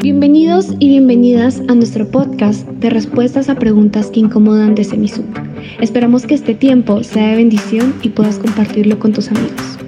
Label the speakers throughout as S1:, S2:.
S1: Bienvenidos y bienvenidas a nuestro podcast de respuestas a preguntas que incomodan de Semisub. Esperamos que este tiempo sea de bendición y puedas compartirlo con tus amigos.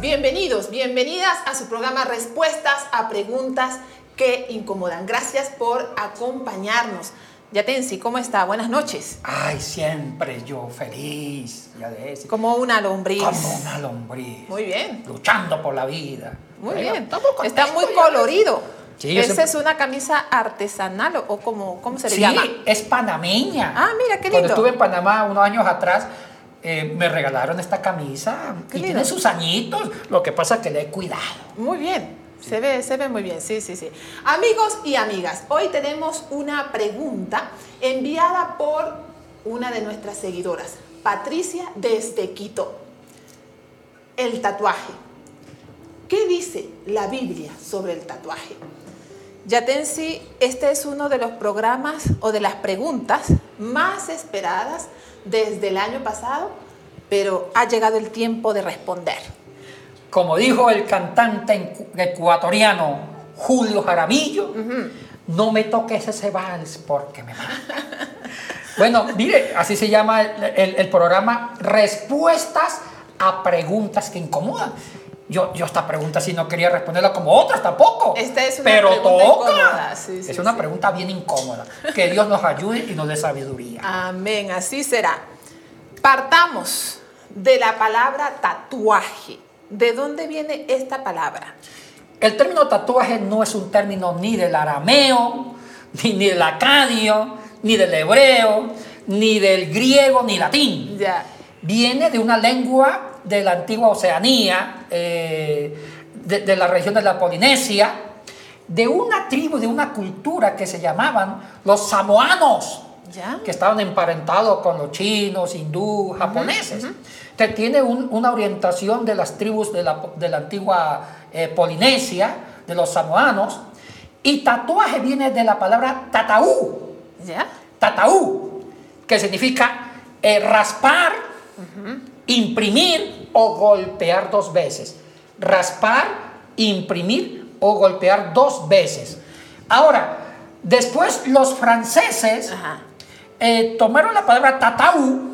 S2: Bienvenidos, bienvenidas a su programa Respuestas a Preguntas que Incomodan. Gracias por acompañarnos. Yatensi, ¿cómo está? Buenas noches.
S3: Ay, siempre yo feliz, ya de ese.
S2: Como una lombriz.
S3: Como una lombriz.
S2: Muy bien.
S3: Luchando por la vida.
S2: Muy bien. Está muy
S3: ya ves.
S2: colorido.
S3: Sí,
S2: Esa
S3: siempre-
S2: es una camisa artesanal o, o como, ¿cómo se le
S3: Sí,
S2: llama?
S3: es panameña.
S2: Ah, mira, qué
S3: Cuando
S2: lindo.
S3: estuve en Panamá unos años atrás, eh, me regalaron esta camisa
S2: Qué
S3: y
S2: lindo.
S3: tiene sus añitos. Lo que pasa es que le he cuidado.
S2: Muy bien. Se ve, se ve muy bien, sí, sí, sí. Amigos y amigas, hoy tenemos una pregunta enviada por una de nuestras seguidoras, Patricia desde Quito. El tatuaje. ¿Qué dice la Biblia sobre el tatuaje? Yatensi, este es uno de los programas o de las preguntas más esperadas desde el año pasado, pero ha llegado el tiempo de responder.
S3: Como dijo el cantante ecuatoriano Julio Jaramillo, no me toques ese vals porque me mata. bueno, mire, así se llama el, el- el programa Respuestas a preguntas que incomodan. Yo, yo esta pregunta sí no quería responderla como otras tampoco.
S2: Esta es una
S3: pero
S2: pregunta
S3: toca.
S2: incómoda, sí, sí,
S3: es una
S2: sí.
S3: pregunta bien incómoda. Que Dios nos ayude y nos dé sabiduría.
S2: Amén, así será. Partamos de la palabra tatuaje. ¿De dónde viene esta palabra?
S3: El término tatuaje no es un término ni del arameo, ni, ni del acadio, ni del hebreo, ni del griego, ni latín.
S2: Ya.
S3: Viene de una lengua de la antigua Oceanía, eh, de, de la región de la Polinesia, de una tribu, de una cultura que se llamaban los samoanos
S2: ¿Ya?
S3: que estaban emparentados con los chinos, hindú, japoneses. Entonces tiene un- una orientación de las tribus de la, de la antigua eh, Polinesia, de los samoanos, y tatuaje viene de la palabra tataú,
S2: ¿Ya?
S3: tataú, que significa eh, raspar, imprimir o golpear dos veces. Raspar, imprimir o golpear dos veces. Ahora, después los franceses eh, tomaron la palabra tataú, que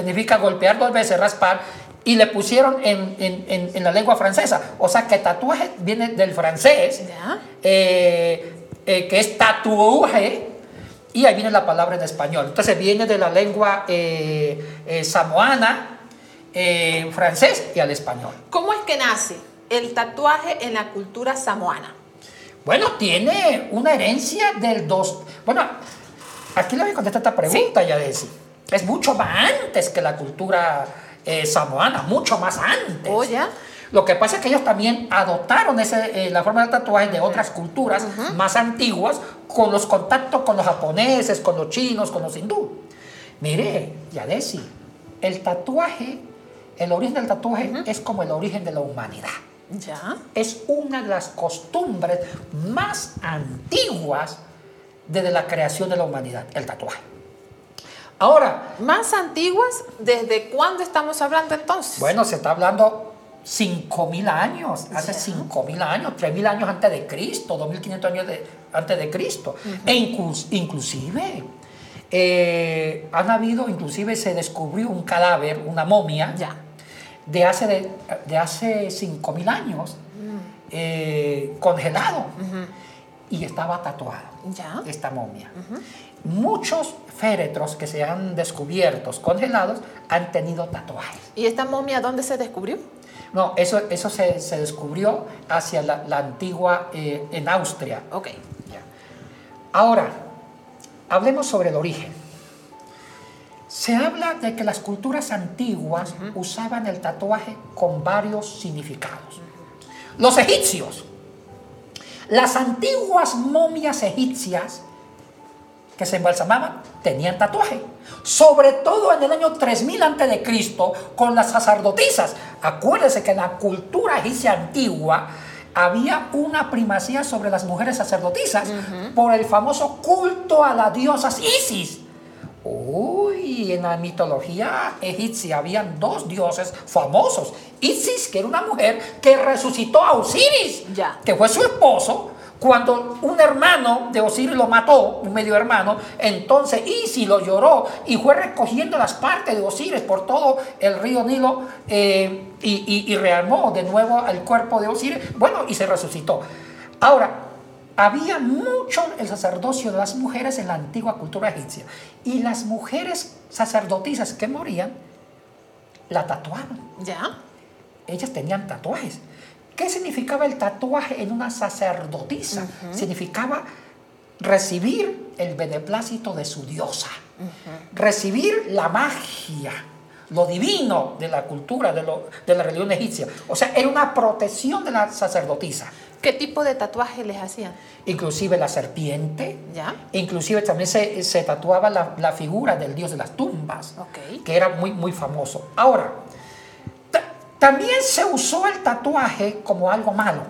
S3: significa golpear dos veces, raspar, y le pusieron en, en- en- en la lengua francesa. O sea que tatuaje viene del francés, eh, eh, que es tatuaje, y ahí viene la palabra en español. Entonces viene de la lengua eh, samoana, francés y al español.
S2: ¿Cómo es que nace el tatuaje en la cultura samoana?
S3: Bueno, tiene una herencia del dos. Bueno, aquí le voy a contestar esta pregunta, ya Es mucho más antes que la cultura eh, samoana, mucho más antes.
S2: Oh, ya.
S3: Lo que pasa es que ellos también adoptaron ese, eh, la forma del tatuaje de otras culturas más antiguas con los contactos con los japoneses, con los chinos, con los hindú. Mire, Yadesi, el tatuaje, el origen del tatuaje es como el origen de la humanidad
S2: ¿Ya?
S3: es una de las costumbres más antiguas desde la creación de la humanidad, el tatuaje. Ahora,
S2: ¿Más antiguas? ¿Desde cuándo estamos hablando entonces?
S3: bueno, se está hablando 5.000 años, hace
S2: Ya.
S3: 5.000 años, 3.000 años antes de Cristo, 2.500 años de- antes de Cristo. E inclus- inclusive, eh, han habido, inclusive se descubrió un cadáver, una momia,
S2: Ya.
S3: de hace, de, de hace 5.000 años, eh, congelado, y estaba tatuado
S2: Ya.
S3: esta momia. Muchos féretros que se han descubierto congelados han tenido tatuajes.
S2: ¿Y esta momia dónde se descubrió?
S3: No, eso, eso se, se descubrió hacia la, la antigua, eh, en Austria.
S2: Ok.
S3: Ahora, hablemos sobre el origen. Se habla de que las culturas antiguas usaban el tatuaje con varios significados. Los egipcios, las antiguas momias egipcias que se embalsamaban tenían tatuaje. Sobre todo en el año 3000 a.C. con las sacerdotisas. Acuérdense que en la cultura egipcia antigua había una primacía sobre las mujeres sacerdotisas por el famoso culto a las diosas Isis. Uy, en la mitología egipcia habían dos dioses famosos. Isis, que era una mujer que resucitó a Osiris,
S2: Ya.
S3: que fue su esposo. Cuando un hermano de Osiris lo mató, un medio hermano, entonces Isis lo lloró y fue recogiendo las partes de Osiris por todo el río Nilo eh, y, y- y rearmó de nuevo el cuerpo de Osiris. Bueno, y se resucitó. Ahora, había mucho el sacerdocio de las mujeres en la antigua cultura egipcia. Y las mujeres sacerdotisas que morían, la tatuaban.
S2: ¿Ya?
S3: Ellas tenían tatuajes. ¿Qué significaba el tatuaje en una sacerdotisa? Significaba recibir el beneplácito de su diosa, recibir la magia, lo divino de la cultura, de, lo- de la religión egipcia. O sea, era una protección de la sacerdotisa.
S2: ¿Qué tipo de tatuaje les hacían?
S3: Inclusive la serpiente,
S2: ¿Ya?
S3: Inclusive también se, se tatuaba la, la figura del dios de las tumbas,
S2: Ok.
S3: que era muy, muy famoso. Ahora, también se usó el tatuaje como algo malo,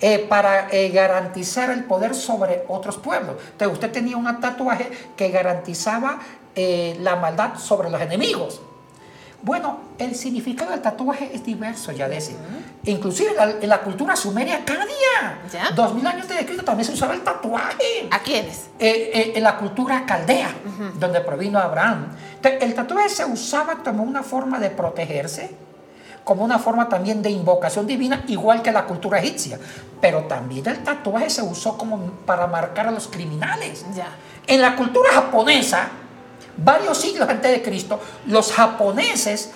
S3: eh, para eh, garantizar el poder sobre otros pueblos. Entonces usted tenía un tatuaje que garantizaba eh, la maldad sobre los enemigos. Bueno, el significado del tatuaje es diverso, ya decía. Inclusive en la, en la cultura sumeria acadia,
S2: ¿Ya?
S3: dos mil años de Cristo también se usaba el tatuaje.
S2: ¿A quiénes?
S3: Eh, eh, en la cultura caldea, donde provino Abraham. Entonces, el tatuaje se usaba como una forma de protegerse, como una forma también de invocación divina, igual que la cultura egipcia. Pero también el tatuaje se usó como para marcar a los criminales.
S2: Ya.
S3: En la cultura japonesa, varios siglos antes de Cristo, los japoneses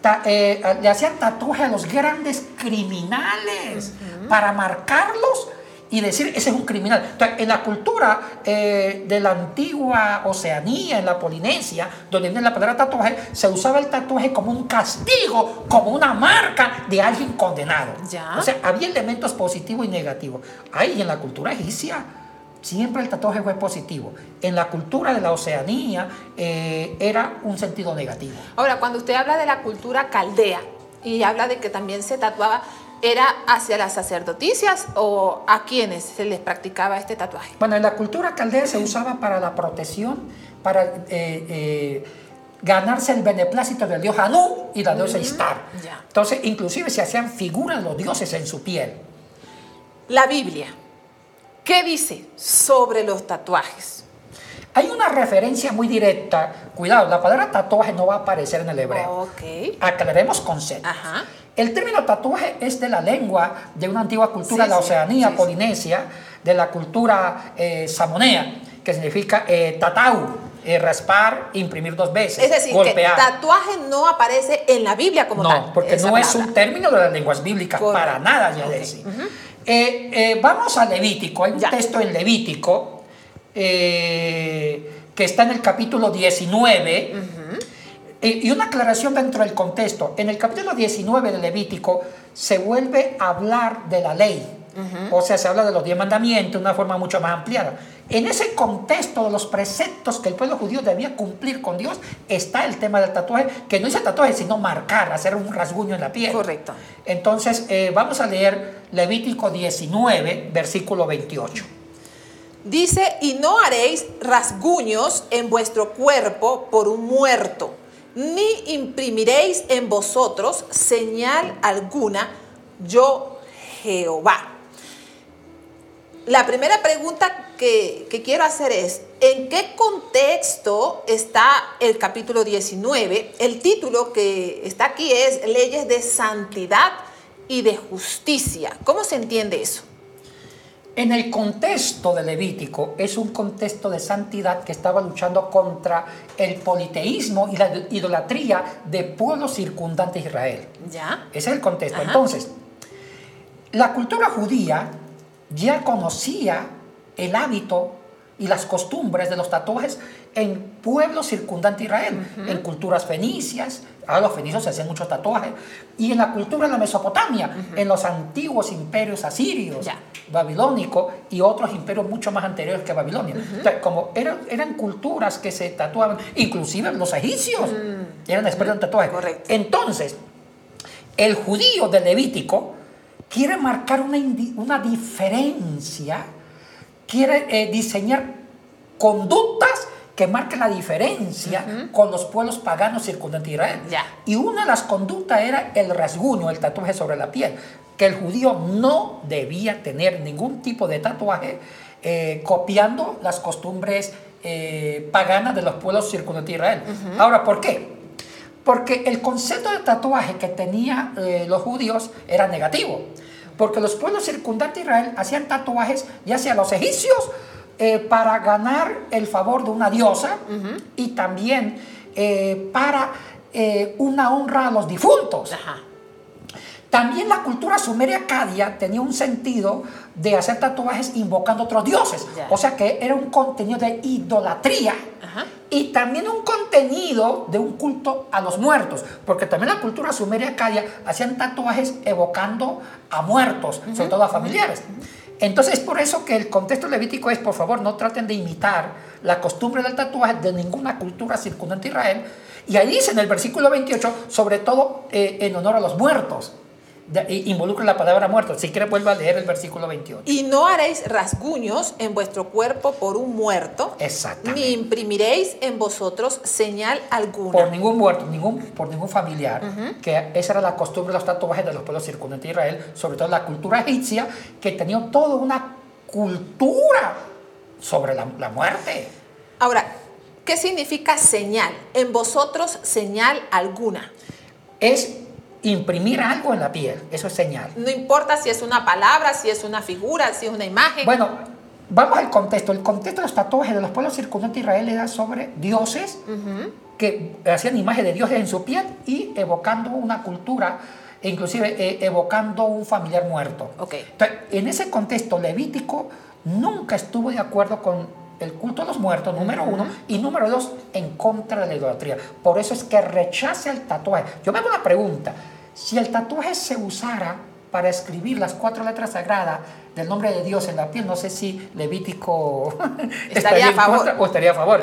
S3: ta- eh, le hacían tatuaje a los grandes criminales para marcarlos y decir, ese es un criminal. Entonces, en la cultura eh, de la antigua Oceanía, en la Polinesia, donde viene la palabra tatuaje, se usaba el tatuaje como un castigo, como una marca de alguien condenado.
S2: Ya.
S3: O sea, había elementos positivos y negativos. Ahí en la cultura egipcia, siempre el tatuaje fue positivo. En la cultura de la Oceanía eh, era un sentido negativo.
S2: Ahora, cuando usted habla de la cultura caldea y habla de que también se tatuaba, ¿era hacia las sacerdoticias o a quienes se les practicaba este tatuaje?
S3: Bueno, en la cultura caldea se usaba para la protección, para eh, eh, ganarse el beneplácito del dios Anu y la diosa Istar. Entonces, inclusive se hacían figuras los dioses en su piel.
S2: La Biblia, ¿qué dice sobre los tatuajes?
S3: Hay una referencia muy directa, cuidado, la palabra tatuaje no va a aparecer en el hebreo.
S2: Ok.
S3: Aclaremos conceptos.
S2: Ajá.
S3: El término tatuaje es de la lengua de una antigua cultura
S2: Sí,
S3: de la Oceanía
S2: sí, sí.
S3: polinesia, de la cultura eh, samonea, que significa eh, tatau, eh, raspar, imprimir dos veces,
S2: Es decir,
S3: golpear.
S2: que tatuaje no aparece en la Biblia como tal.
S3: no, porque no es un término de las lenguas bíblicas,
S2: Correcto.
S3: para nada, ya. Eh, eh, vamos a Levítico, hay un
S2: Ya.
S3: texto en Levítico que está en el capítulo 19. Eh, Y una aclaración dentro del contexto. En el capítulo 19 de Levítico se vuelve a hablar de la ley. O sea, se habla de los diez mandamientos de una forma mucho más ampliada. En ese contexto de los preceptos que el pueblo judío debía cumplir con Dios, está el tema del tatuaje, que no es el tatuaje, sino marcar, hacer un rasguño en la piel.
S2: Correcto.
S3: Entonces, eh, vamos a leer Levítico 19, versículo 28.
S2: Dice, y no haréis rasguños en vuestro cuerpo por un muerto, ni imprimiréis en vosotros señal alguna, yo Jehová. La primera pregunta que, quiero hacer es, ¿en qué contexto está el capítulo 19? El título que está aquí es Leyes de Santidad y de Justicia. ¿Cómo se entiende eso?
S3: En el contexto de Levítico es un contexto de santidad que estaba luchando contra el politeísmo y la idolatría de pueblos circundantes a Israel.
S2: ¿Ya?
S3: Ese es el contexto.
S2: Ajá.
S3: Entonces, la cultura judía ya conocía el hábito y las costumbres de los tatuajes en pueblos circundantes a Israel, en culturas fenicias, a los fenicios se hacían muchos tatuajes, y en la cultura de la Mesopotamia, en los antiguos imperios asirios,
S2: Ya.
S3: babilónico y otros imperios mucho más anteriores que Babilonia. Entonces, como eran, eran culturas que se tatuaban, inclusive los egipcios eran expertos en tatuajes.
S2: Correcto.
S3: Entonces, el judío de Levítico quiere marcar una, una diferencia, quiere eh, diseñar conductas que marquen la diferencia con los pueblos paganos circundantes de Israel. Y una de las conductas era el rasguño, el tatuaje sobre la piel, que el judío no debía tener ningún tipo de tatuaje eh, copiando las costumbres eh, paganas de los pueblos circundantes de Israel. Ahora, ¿por qué? Porque el concepto de tatuaje que tenían los judíos era negativo porque los pueblos circundantes de Israel hacían tatuajes ya sea los egipcios eh, para ganar el favor de una diosa y también eh, para eh, una honra a los difuntos. También la cultura sumeria acadia tenía un sentido de hacer tatuajes invocando otros dioses. O sea que era un contenido de idolatría y también un contenido de un culto a los muertos. Porque también la cultura sumeria acadia hacían tatuajes evocando a muertos, sobre todo a familiares. Entonces, por eso que el contexto levítico es, por favor, no traten de imitar la costumbre del tatuaje de ninguna cultura circundante a Israel. Y ahí dice en el versículo 28, sobre todo eh, en honor a los muertos involucra la palabra muerto. Si quiere, vuelva a leer el versículo 28.
S2: Y no haréis rasguños en vuestro cuerpo por un muerto. Ni imprimiréis en vosotros señal alguna.
S3: Por ningún muerto, ningún, por ningún familiar. Que esa era la costumbre de los tatuajes de los pueblos circundantes de Israel, sobre todo la cultura egipcia, que tenía toda una cultura sobre la, la muerte.
S2: Ahora, ¿qué significa señal? En vosotros señal alguna.
S3: Es imprimir algo en la piel, eso es señal.
S2: No importa si es una palabra, si es una figura, si es una imagen.
S3: Bueno, vamos al contexto. El contexto de los tatuajes de los pueblos circundantes de Israel era sobre dioses que hacían imagen de dioses en su piel y evocando una cultura e inclusive eh, evocando un familiar muerto.
S2: Okay.
S3: Entonces, en ese contexto levítico nunca estuvo de acuerdo con el culto a los muertos, número uno, y número dos, en contra de la idolatría. Por eso es que rechaza el tatuaje. Yo me hago una pregunta. Si el tatuaje se usara para escribir las cuatro letras sagradas del nombre de Dios en la piel, no sé si Levítico
S2: estaría, a favor
S3: o estaría a favor.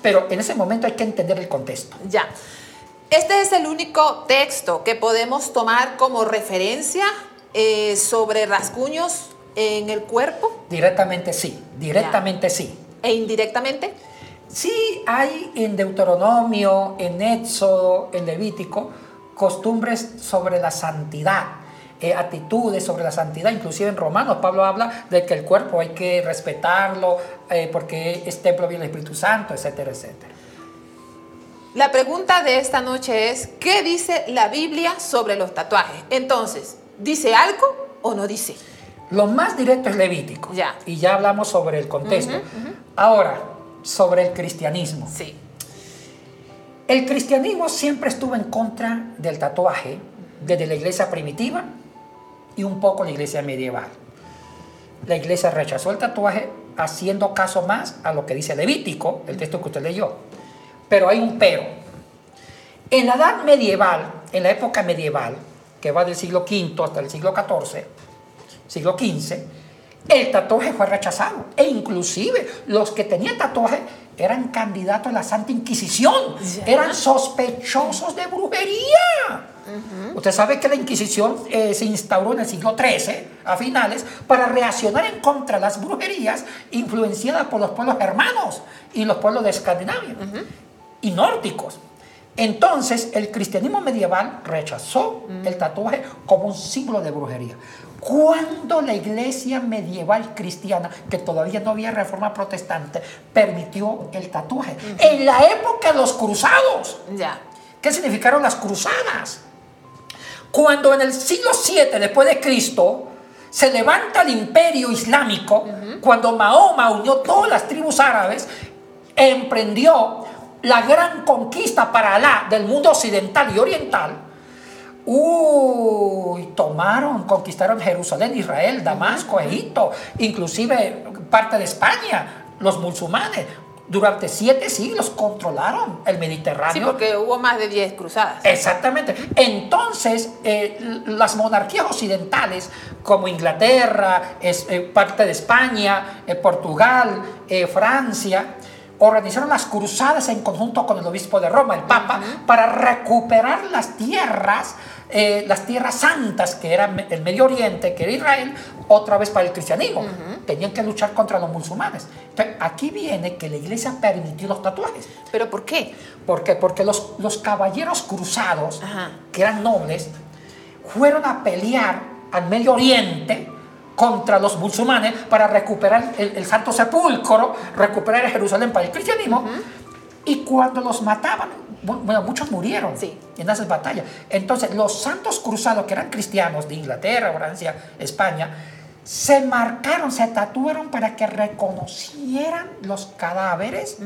S3: Pero en ese momento hay que entender el contexto.
S2: Ya. Este es el único texto que podemos tomar como referencia eh, sobre rasguños en el cuerpo.
S3: Directamente sí, directamente sí.
S2: ¿E indirectamente?
S3: Sí, hay en Deuteronomio, en Éxodo, en Levítico, costumbres sobre la santidad, eh, actitudes sobre la santidad. Inclusive en Romanos Pablo habla de que el cuerpo hay que respetarlo eh, porque es templo del Espíritu Santo, etcétera, etcétera.
S2: La pregunta de esta noche es, ¿qué dice la Biblia sobre los tatuajes? Entonces, ¿dice algo o no dice?
S3: Lo más directo es Levítico. Ya. Y ya hablamos sobre el contexto. Ahora, sobre el cristianismo.
S2: Sí.
S3: El cristianismo siempre estuvo en contra del tatuaje, desde la iglesia primitiva y un poco la iglesia medieval. La iglesia rechazó el tatuaje haciendo caso más a lo que dice Levítico, el texto que usted leyó. Pero hay un pero. En la edad medieval, en la época medieval, que va del siglo V hasta el siglo XIV, siglo XV, el tatuaje fue rechazado. E inclusive los que tenían tatuaje eran candidatos a la Santa Inquisición, eran sospechosos de brujería. Usted sabe que la Inquisición eh, se instauró en el siglo XIII, a finales, para reaccionar en contra de las brujerías influenciadas por los pueblos hermanos y los pueblos de Escandinavia y nórdicos. Entonces, el cristianismo medieval rechazó el tatuaje como un símbolo de brujería. Cuando la iglesia medieval cristiana, que todavía no había reforma protestante, permitió el tatuaje. En la época de los cruzados.
S2: Ya.
S3: ¿Qué significaron las cruzadas? Cuando en el siglo VII después de Cristo se levanta el imperio islámico, cuando Mahoma unió todas las tribus árabes, emprendió la gran conquista para Alá del mundo occidental y oriental, Uy, tomaron, conquistaron Jerusalén, Israel, Damasco, Egipto, inclusive parte de España, los musulmanes. Durante siete siglos controlaron el Mediterráneo.
S2: Sí, porque hubo más de diez cruzadas.
S3: Exactamente. Entonces, eh, las monarquías occidentales, como Inglaterra, es, eh, parte de España, eh, Portugal, Francia, organizaron las cruzadas en conjunto con el obispo de Roma, el Papa, para recuperar las tierras, eh, las tierras santas que eran el Medio Oriente, que era Israel, otra vez para el cristianismo. Tenían que luchar contra los musulmanes. Entonces, aquí viene que la iglesia permitió los tatuajes.
S2: ¿Pero por qué?
S3: ¿Por qué? Porque los, los caballeros cruzados, que eran nobles, fueron a pelear al Medio Oriente contra los musulmanes para recuperar el, el Santo Sepulcro, recuperar Jerusalén para el cristianismo. Y cuando los mataban, bu- bueno, muchos murieron
S2: Sí.
S3: en esas batallas. Entonces, los santos cruzados, que eran cristianos de Inglaterra, Francia, España, se marcaron, se tatuaron para que reconocieran los cadáveres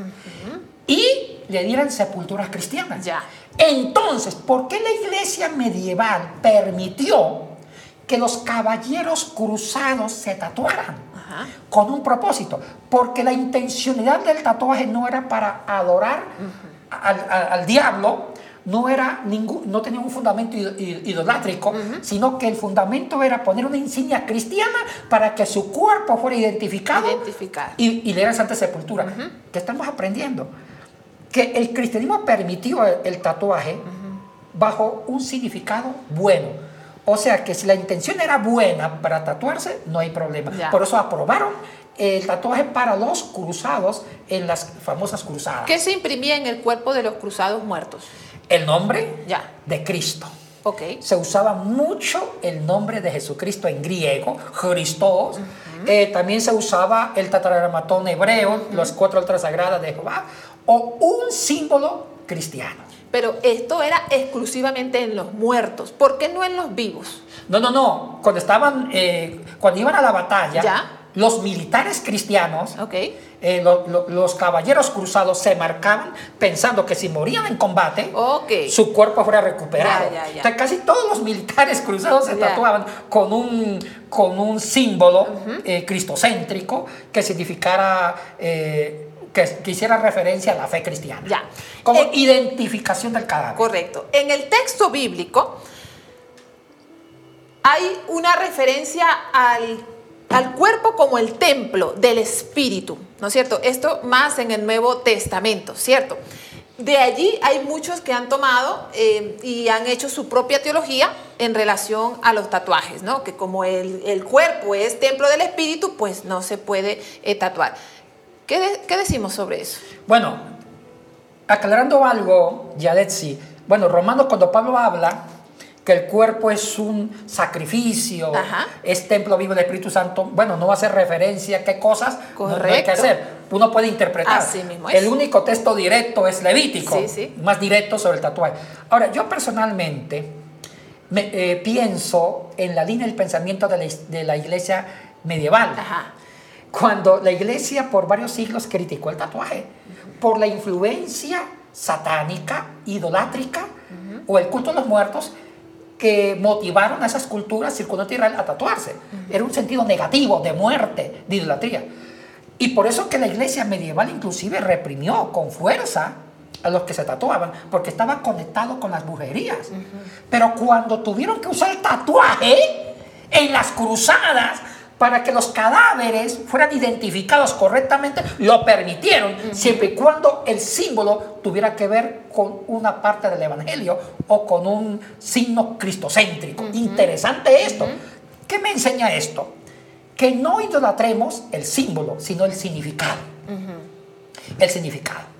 S3: y le dieran sepulturas cristianas.
S2: Ya.
S3: Entonces, ¿por qué la iglesia medieval permitió que los caballeros cruzados se tatuaran?
S2: Ajá.
S3: Con un propósito. Porque la intencionalidad del tatuaje no era para adorar al, al- al diablo, no, era ningún, no tenía un fundamento id- id- idolátrico, sino que el fundamento era poner una insignia cristiana para que su cuerpo fuera identificado
S2: Identificar.
S3: y, y le dieran Santa Sepultura. ¿Qué estamos aprendiendo? Que el cristianismo permitió el, el tatuaje bajo un significado bueno. O sea que si la intención era buena para tatuarse, no hay problema.
S2: Ya.
S3: Por eso aprobaron el tatuaje para los cruzados en las famosas cruzadas.
S2: ¿Qué se imprimía en el cuerpo de los cruzados muertos?
S3: El nombre
S2: Ya.
S3: de Cristo. Se usaba mucho el nombre de Jesucristo en griego, Christos. Eh, también se usaba el tataragramatón hebreo, las cuatro letras sagradas de Jehová, o un símbolo cristiano.
S2: Pero esto era exclusivamente en los muertos. ¿Por qué no en los vivos?
S3: No, no, no. Cuando estaban, eh, cuando iban a la batalla,
S2: Ya.
S3: los militares cristianos, eh, lo- lo- los caballeros cruzados se marcaban pensando que si morían en combate, su cuerpo fuera recuperado.
S2: Ya, ya, ya.
S3: O sea, casi todos los militares cruzados se tatuaban con un, con un símbolo eh, cristocéntrico que significara, eh, que, que hiciera referencia a la fe cristiana.
S2: Ya.
S3: Como
S2: Eh,
S3: identificación del cadáver.
S2: Correcto. En el texto bíblico hay una referencia al, al cuerpo como el templo del Espíritu, ¿no es cierto? Esto más en el Nuevo Testamento, ¿cierto? De allí hay muchos que han tomado eh, y han hecho su propia teología en relación a los tatuajes, ¿no? Que como el, el cuerpo es templo del Espíritu, pues no se puede eh, tatuar. ¿Qué, de- qué decimos sobre eso?
S3: Bueno, aclarando algo, Yadetsi, bueno, Romanos cuando Pablo habla que el cuerpo es un sacrificio,
S2: Ajá.
S3: es templo vivo del Espíritu Santo, bueno, no hacer referencia a qué cosas no- no, hay que
S2: Correcto.
S3: hacer. Uno puede interpretar.
S2: Así mismo es.
S3: El único texto directo es Levítico,
S2: Sí, sí.
S3: más directo sobre el tatuaje. Ahora, yo personalmente me, eh, pienso en la línea del pensamiento de la, de la iglesia medieval
S2: Ajá.
S3: Cuando la iglesia por varios siglos criticó el tatuaje por la influencia satánica, idolátrica o el culto a los muertos que motivaron a esas culturas circundantes Israel a tatuarse. Era un sentido negativo de muerte, de idolatría. Y por eso que la iglesia medieval inclusive reprimió con fuerza a los que se tatuaban, porque estaba conectado con las brujerías. Pero cuando tuvieron que usar el tatuaje en las cruzadas para que los cadáveres fueran identificados correctamente, lo permitieron, siempre y cuando el símbolo tuviera que ver con una parte del Evangelio o con un signo cristocéntrico. Interesante esto. ¿Qué me enseña esto? Que no idolatremos el símbolo, sino el significado. El significado.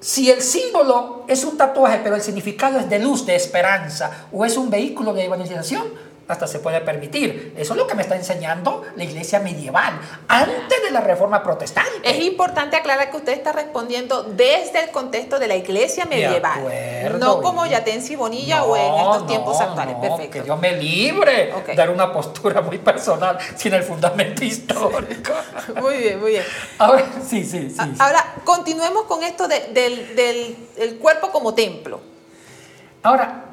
S3: Si el símbolo es un tatuaje, pero el significado es de luz, de esperanza, o es un vehículo de evangelización, hasta se puede permitir. Eso es lo que me está enseñando la iglesia medieval, antes de la reforma protestante.
S2: Es importante aclarar que usted está respondiendo desde el contexto de la iglesia
S3: De
S2: medieval,
S3: acuerdo,
S2: no como Yatensi Bonilla o en estos
S3: No,
S2: tiempos actuales.
S3: no,
S2: Perfecto.
S3: Que Dios me libre
S2: Ok.
S3: de dar una postura muy personal sin el fundamento histórico.
S2: Muy bien, muy bien.
S3: Ahora, sí, sí, sí.
S2: Ahora, continuemos con esto de- del, del- el cuerpo como templo.
S3: Ahora,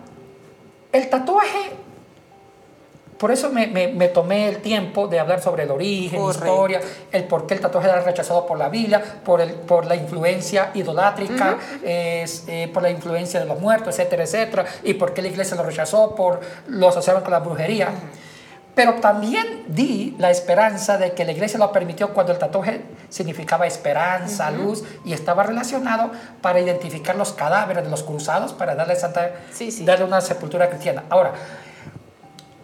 S3: el tatuaje, por eso me, me- me tomé el tiempo de hablar sobre el origen,
S2: Correcto.
S3: historia, el por qué el tatuaje era rechazado por la Biblia, por, el, por la influencia idolátrica, es, eh, por la influencia de los muertos, etcétera, etcétera, y por qué la iglesia lo rechazó, por lo asociaron con la brujería. Pero también di la esperanza de que la iglesia lo permitió cuando el tatuaje significaba esperanza, luz, y estaba relacionado para identificar los cadáveres de los cruzados, para darle, santa,
S2: Sí, sí.
S3: darle una sepultura cristiana. Ahora,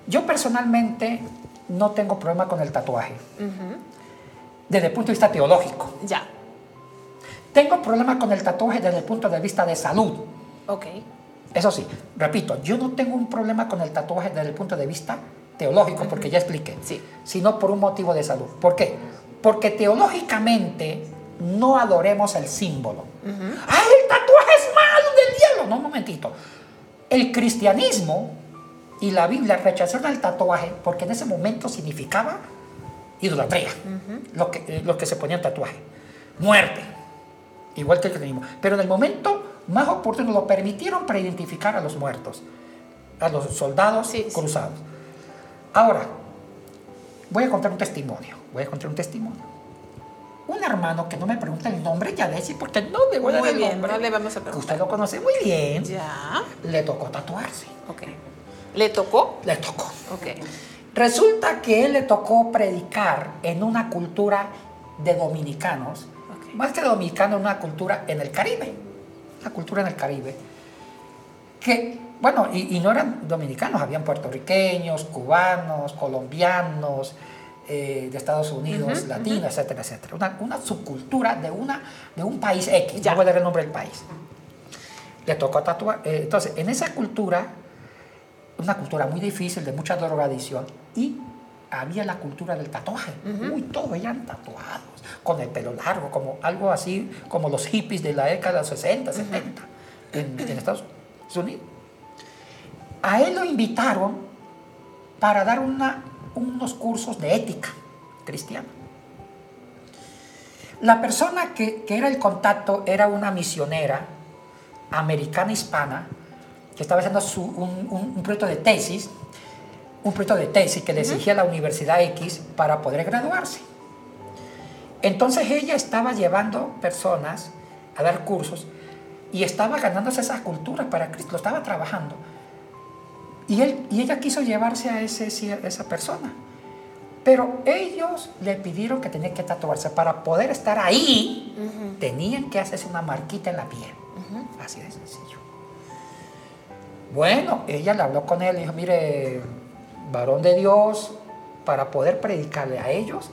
S3: yo personalmente no tengo problema con el tatuaje, desde el punto de vista teológico.
S2: Ya.
S3: Tengo problema con el tatuaje desde el punto de vista de salud.
S2: Ok.
S3: Eso sí, repito, yo no tengo un problema con el tatuaje desde el punto de vista teológico, porque ya expliqué,
S2: Sí.
S3: sino por un motivo de salud. ¿Por qué? Porque teológicamente no adoremos el símbolo. ¡Ay, el tatuaje es malo del diablo! No, un momentito. El cristianismo y la Biblia rechazaron el tatuaje porque en ese momento significaba idolatría, lo, que, eh, lo que se ponía en tatuaje. Muerte, igual que el cristianismo. Pero en el momento más oportuno lo permitieron para identificar a los muertos, a los soldados
S2: Sí, sí.
S3: cruzados. Ahora, voy a contar un testimonio. Voy a contar un testimonio. Un hermano que no me pregunta el nombre, ya decir, porque no le voy a dar el
S2: bien,
S3: nombre.
S2: no le vamos a preguntar.
S3: Usted lo conoce muy bien.
S2: Ya.
S3: Le tocó tatuarse.
S2: Ok. ¿Le tocó?
S3: Le tocó.
S2: Ok.
S3: Resulta que él le tocó predicar en una cultura de dominicanos, más que dominicanos, una cultura en el Caribe, una cultura en el Caribe, que, bueno, y, y no eran dominicanos, habían puertorriqueños, cubanos, colombianos, eh, de Estados Unidos, latinos, etcétera, etcétera. Una, una subcultura de, una, de un país X,
S2: Ya.
S3: voy a dar el nombre del país. Le tocó tatuar. eh, entonces, en esa cultura, una cultura muy difícil, de mucha drogadicción, y había la cultura del tatuaje. Uy, todos eran tatuados, con el pelo largo, como algo así, como los hippies de la década de los 60, 70, en, en Estados Unidos. A él lo invitaron para dar una, unos cursos de ética cristiana. La persona que, que era el contacto era una misionera americana hispana que estaba haciendo su- un, un- un proyecto de tesis, un proyecto de tesis que le exigía la Universidad X para poder graduarse. Entonces ella estaba llevando personas a dar cursos y estaba ganándose esa cultura para Cristo, lo estaba trabajando. Y, él, y ella quiso llevarse a ese, esa persona. Pero ellos le pidieron que tenía que tatuarse. Para poder estar ahí, tenían que hacerse una marquita en la piel. Así de sencillo. Bueno, ella le habló con él y dijo, mire, varón de Dios, para poder predicarle a ellos,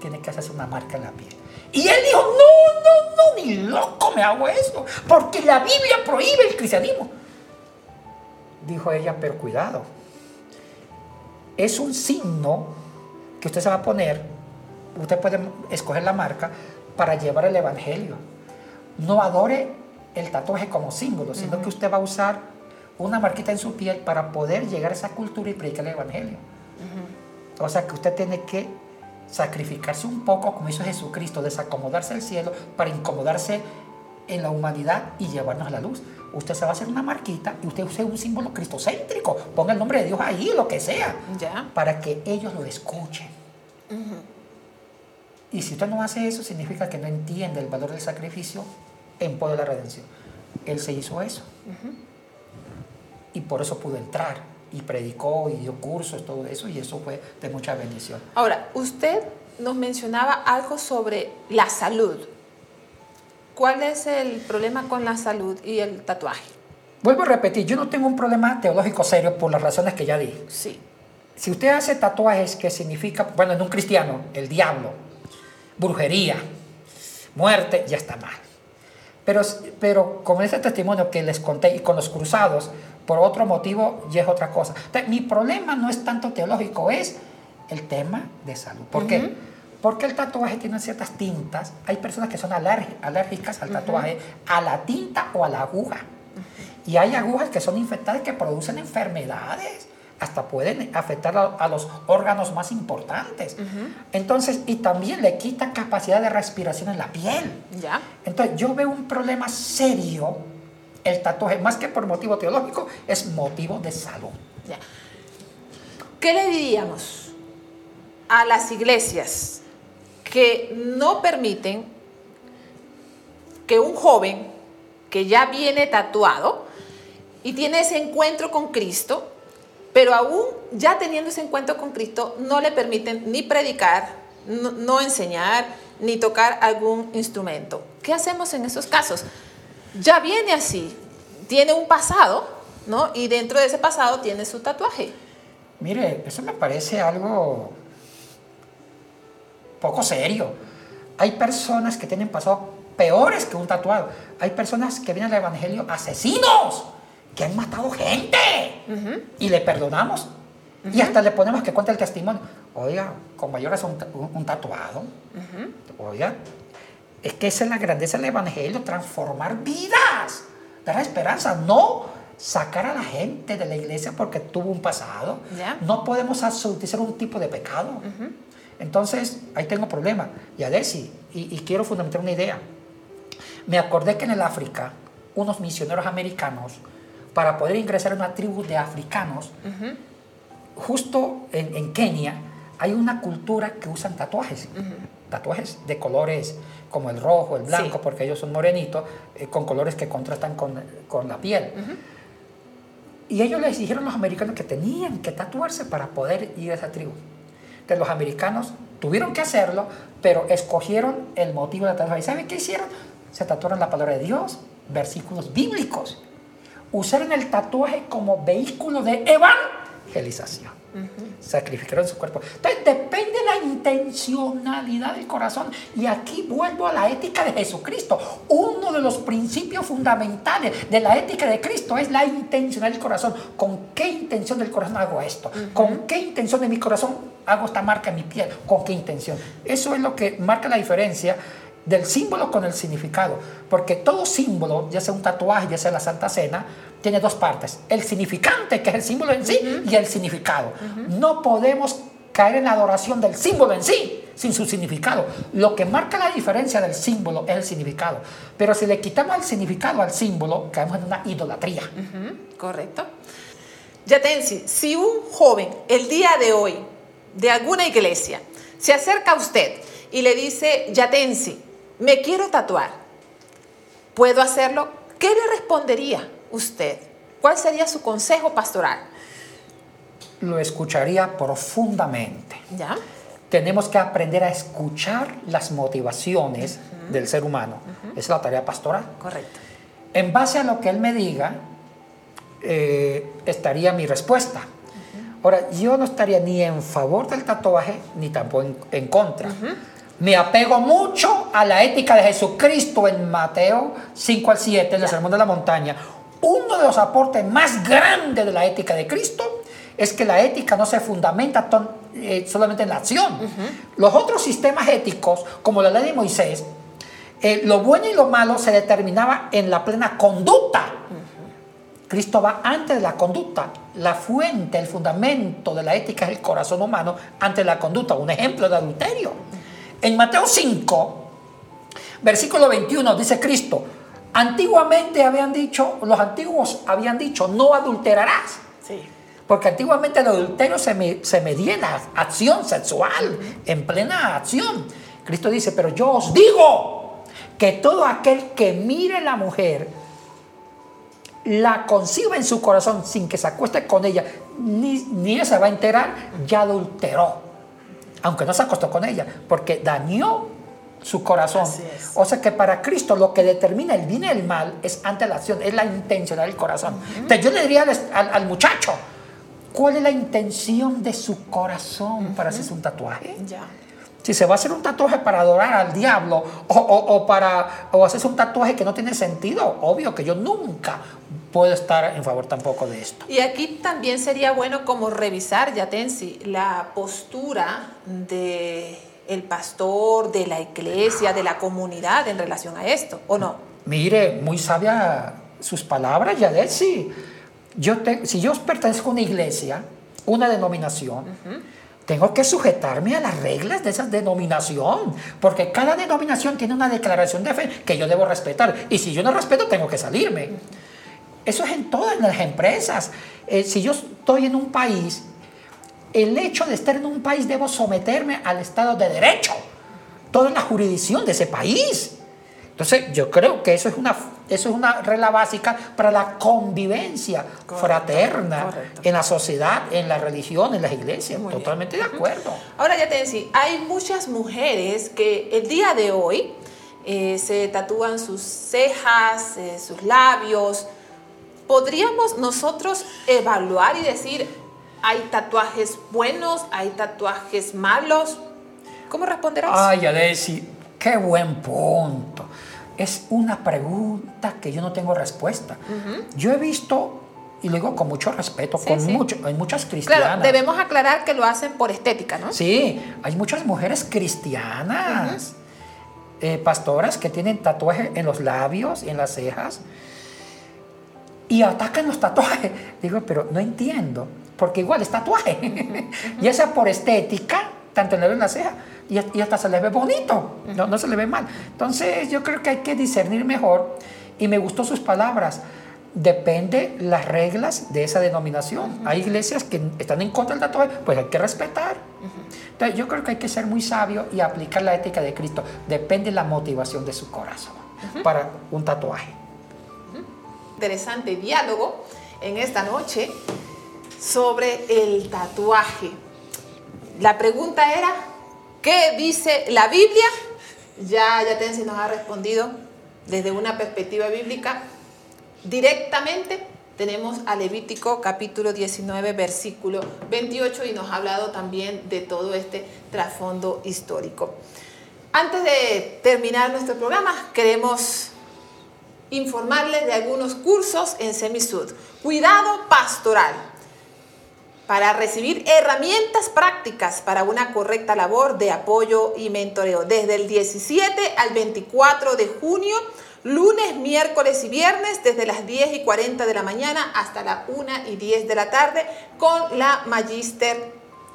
S3: tiene que hacerse una marca en la piel. Y él dijo, no, no, no, ni loco me hago eso, porque la Biblia prohíbe el cristianismo. Dijo ella, pero cuidado, es un signo que usted se va a poner, usted puede escoger la marca para llevar el evangelio. No adore el tatuaje como símbolo, sino que usted va a usar una marquita en su piel para poder llegar a esa cultura y predicar el evangelio. O sea que usted tiene que sacrificarse un poco, como hizo Jesucristo, desacomodarse al cielo para incomodarse en la humanidad y llevarnos a la luz. Usted se va a hacer una marquita y usted use un símbolo cristocéntrico. Ponga el nombre de Dios ahí, lo que sea,
S2: Ya.
S3: para que ellos lo escuchen. Y si usted no hace eso, significa que no entiende el valor del sacrificio en pos de la redención. Él se hizo eso. Y por eso pudo entrar. Y predicó y dio cursos, todo eso. Y eso fue de mucha bendición.
S2: Ahora, usted nos mencionaba algo sobre la salud. ¿Cuál es el problema con la salud y el tatuaje?
S3: Vuelvo a repetir, yo no tengo un problema teológico serio por las razones que ya dije.
S2: Sí.
S3: Si usted hace tatuajes que significa, bueno, en un cristiano, el diablo, brujería, muerte, ya está mal. Pero, pero con ese testimonio que les conté y con los cruzados, por otro motivo, ya es otra cosa. Entonces, mi problema no es tanto teológico, es el tema de salud. ¿Por qué? Porque el tatuaje tiene ciertas tintas. Hay personas que son alérgicas al tatuaje, a la tinta o a la aguja. Y hay agujas que son infectadas que producen enfermedades. Hasta pueden afectar a, a los órganos más importantes. Entonces, y también le quita capacidad de respiración en la piel.
S2: ¿Ya?
S3: Entonces, yo veo un problema serio. El tatuaje, más que por motivo teológico, es motivo de salud.
S2: ¿Qué le diríamos a las iglesias que no permiten que un joven que ya viene tatuado y tiene ese encuentro con Cristo pero aún ya teniendo ese encuentro con Cristo, no le permiten ni predicar, no, no enseñar, ni tocar algún instrumento. ¿Qué hacemos en esos casos? Ya viene así, tiene un pasado, ¿no? Y dentro de ese pasado tiene su tatuaje.
S3: Mire, eso me parece algo poco serio. Hay personas que tienen pasado peores que un tatuado. Hay personas que vienen al Evangelio asesinos, que han matado gente. Y le perdonamos. Y hasta le ponemos que cuente el testimonio. Oiga, con mayores un, un, tatuado. Oiga, es que esa es la grandeza del Evangelio, transformar vidas, dar esperanza, no sacar a la gente de la iglesia porque tuvo un pasado. No podemos absolutizar un tipo de pecado. Entonces, ahí tengo problema. Y a y, y quiero fundamentar una idea. Me acordé que en el África, unos misioneros americanos, para poder ingresar a una tribu de africanos, justo en, Kenia, hay una cultura que usan tatuajes. Tatuajes de colores como el rojo, el blanco, porque ellos son morenitos, eh, con colores que contrastan con, con la piel. Y ellos les dijeron a los americanos que tenían que tatuarse para poder ir a esa tribu. Entonces los americanos tuvieron que hacerlo, pero escogieron el motivo de tatuaje. ¿Y saben qué hicieron? Se tatuaron la palabra de Dios, versículos bíblicos. Usaron el tatuaje como vehículo de evangelización. Sacrificaron su cuerpo. Entonces depende de la intencionalidad del corazón. Y aquí vuelvo a la ética de Jesucristo. Uno de los principios fundamentales de la ética de Cristo es la intencionalidad del corazón. ¿Con qué intención del corazón hago esto? ¿Con qué intención de mi corazón hago esta marca en mi piel? ¿Con qué intención? Eso es lo que marca la diferencia del símbolo con el significado. Porque todo símbolo, ya sea un tatuaje, ya sea la Santa Cena, tiene dos partes. El significante, que es el símbolo en sí, y el significado. No podemos caer en la adoración del símbolo en sí, sin su significado. Lo que marca la diferencia del símbolo es el significado. Pero si le quitamos el significado al símbolo, caemos en una idolatría.
S2: Correcto. Yatensi, si un joven el día de hoy de alguna iglesia se acerca a usted y le dice, Yatensi, me quiero tatuar, ¿puedo hacerlo? ¿Qué le respondería? usted? ¿Cuál sería su consejo pastoral?
S3: Lo escucharía profundamente.
S2: ¿Ya?
S3: Tenemos que aprender a escuchar las motivaciones del ser humano. es la tarea pastoral.
S2: Correcto.
S3: En base a lo que él me diga, eh, estaría mi respuesta. Ahora, yo no estaría ni en favor del tatuaje ni tampoco en, contra. Me apego mucho a la ética de Jesucristo en Mateo 5 al 7, en el Sermón de la Montaña uno de los aportes más grandes de la ética de Cristo es que la ética no se fundamenta eh, solamente en la acción. Los otros sistemas éticos, como la ley de Moisés, eh, lo bueno y lo malo se determinaba en la plena conducta. Cristo va antes de la conducta. La fuente, el fundamento de la ética es el corazón humano antes de la conducta. Un ejemplo de adulterio. En Mateo 5, versículo 21, dice Cristo, Antiguamente habían dicho, los antiguos habían dicho, no adulterarás.
S2: Sí.
S3: Porque antiguamente el adulterio se, medía en la acción sexual, en plena acción. Cristo dice, pero yo os digo que todo aquel que mire a la mujer, la conciba en su corazón sin que se acueste con ella, ni, ni ella se va a enterar, ya adulteró. Aunque no se acostó con ella, porque dañó su corazón. O sea que para Cristo lo que determina el bien y el mal es ante la acción, es la intención del corazón. Entonces yo le diría al, muchacho, ¿cuál es la intención de su corazón para hacerse un tatuaje?
S2: Ya.
S3: Si se va a hacer un tatuaje para adorar al diablo o, o, para o hacerse un tatuaje que no tiene sentido, obvio que yo nunca puedo estar en favor tampoco de esto.
S2: Y aquí también sería bueno como revisar, Yatensi, la postura de el pastor, de la iglesia, de la comunidad en relación a esto, ¿o no?
S3: Mire, muy sabia sus palabras, Yadet, sí. Yo si yo pertenezco a una iglesia, una denominación, tengo que sujetarme a las reglas de esa denominación, porque cada denominación tiene una declaración de fe que yo debo respetar, y si yo no respeto, tengo que salirme. Eso es en todas las empresas. Eh, si yo estoy en un país el hecho de estar en un país debo someterme al Estado de Derecho, toda la jurisdicción de ese país. Entonces yo creo que eso es una Eso es una regla básica para la convivencia fraterna
S2: correcto.
S3: en la sociedad, en la religión, en las iglesias.
S2: Muy bien.
S3: Totalmente de acuerdo.
S2: Ahora ya te decía, hay muchas mujeres que el día de hoy eh, se tatúan sus cejas, eh, sus labios. ¿Podríamos nosotros evaluar y decir, hay tatuajes buenos, hay tatuajes malos? ¿Cómo responderás?
S3: Ay, Alessi, qué buen punto. Es una pregunta que yo no tengo respuesta. Yo he visto, y lo digo con mucho respeto,
S2: Sí,
S3: con
S2: sí.
S3: mucho, hay muchas cristianas.
S2: claro, debemos aclarar que lo hacen por estética, ¿no?
S3: Sí, hay muchas mujeres cristianas, eh, pastoras que tienen tatuajes en los labios y en las cejas y atacan los tatuajes. Digo, pero no entiendo, porque igual es tatuaje. y esa por estética, tanto en la ceja, y, y hasta se le ve bonito, no, no se le ve mal. Entonces yo creo que hay que discernir mejor y me gustó sus palabras. Depende las reglas de esa denominación. Hay iglesias que están en contra del tatuaje, pues hay que respetar. Entonces, yo creo que hay que ser muy sabio y aplicar la ética de Cristo. Depende la motivación de su corazón para un tatuaje.
S2: Interesante diálogo en esta noche sobre el tatuaje. La pregunta era, ¿qué dice la Biblia? Ya, ya Tensi nos ha respondido desde una perspectiva bíblica. Directamente tenemos a Levítico capítulo 19, versículo 28 y nos ha hablado también de todo este trasfondo histórico. Antes de terminar nuestro programa, queremos informarles de algunos cursos en Semisud. Cuidado pastoral. Para recibir herramientas prácticas para una correcta labor de apoyo y mentoreo. Desde el 17 al 24 de junio, lunes, miércoles y viernes, desde las 10 y 40 de la mañana hasta las 1 y 10 de la tarde, con la Magister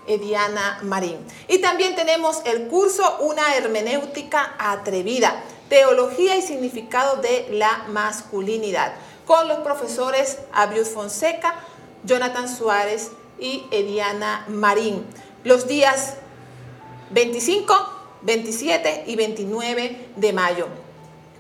S2: Ediana Marín. Y también tenemos el curso Una hermenéutica atrevida, teología y significado de la masculinidad, con los profesores Abiud Fonseca, Jonathan Suárez y Ediana Marín. Los días 25, 27 y 29 de mayo.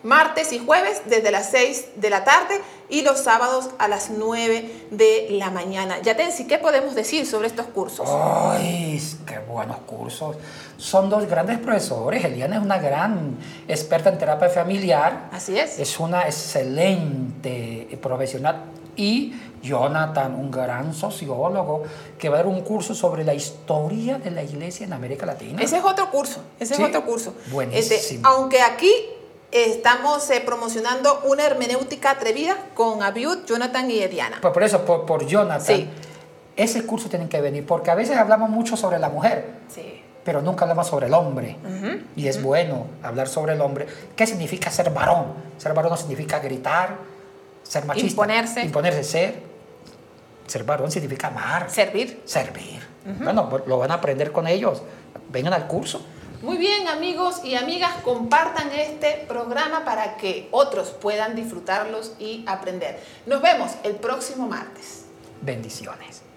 S2: Martes y jueves desde las 6 de la tarde y los sábados a las 9 de la mañana. Yatensi, ¿qué podemos decir sobre estos cursos?
S3: ¡Ay, qué buenos cursos! Son dos grandes profesores. Eliana es una gran experta en terapia familiar.
S2: Así es.
S3: Es una excelente profesional. Y Jonathan, un gran sociólogo, que va a dar un curso sobre la historia de la iglesia en América Latina.
S2: Ese es otro curso, ese
S3: Sí.
S2: es otro curso.
S3: Buenísimo.
S2: Este, aunque aquí estamos eh, promocionando una hermenéutica atrevida con Abiud, Jonathan y Ediana.
S3: Pues por eso, por, por Jonathan,
S2: Sí.
S3: ese curso tienen que venir, porque a veces hablamos mucho sobre la mujer,
S2: Sí.
S3: pero nunca hablamos sobre el hombre. Y es bueno hablar sobre el hombre. ¿Qué significa ser varón? Ser varón no significa gritar, ser machista.
S2: Imponerse.
S3: Imponerse, ser. Ser varón significa amar,
S2: Servir.
S3: servir. Bueno, lo van a aprender con ellos. Vengan al curso.
S2: Muy bien, amigos y amigas, compartan este programa para que otros puedan disfrutarlos y aprender. Nos vemos el próximo martes.
S3: Bendiciones.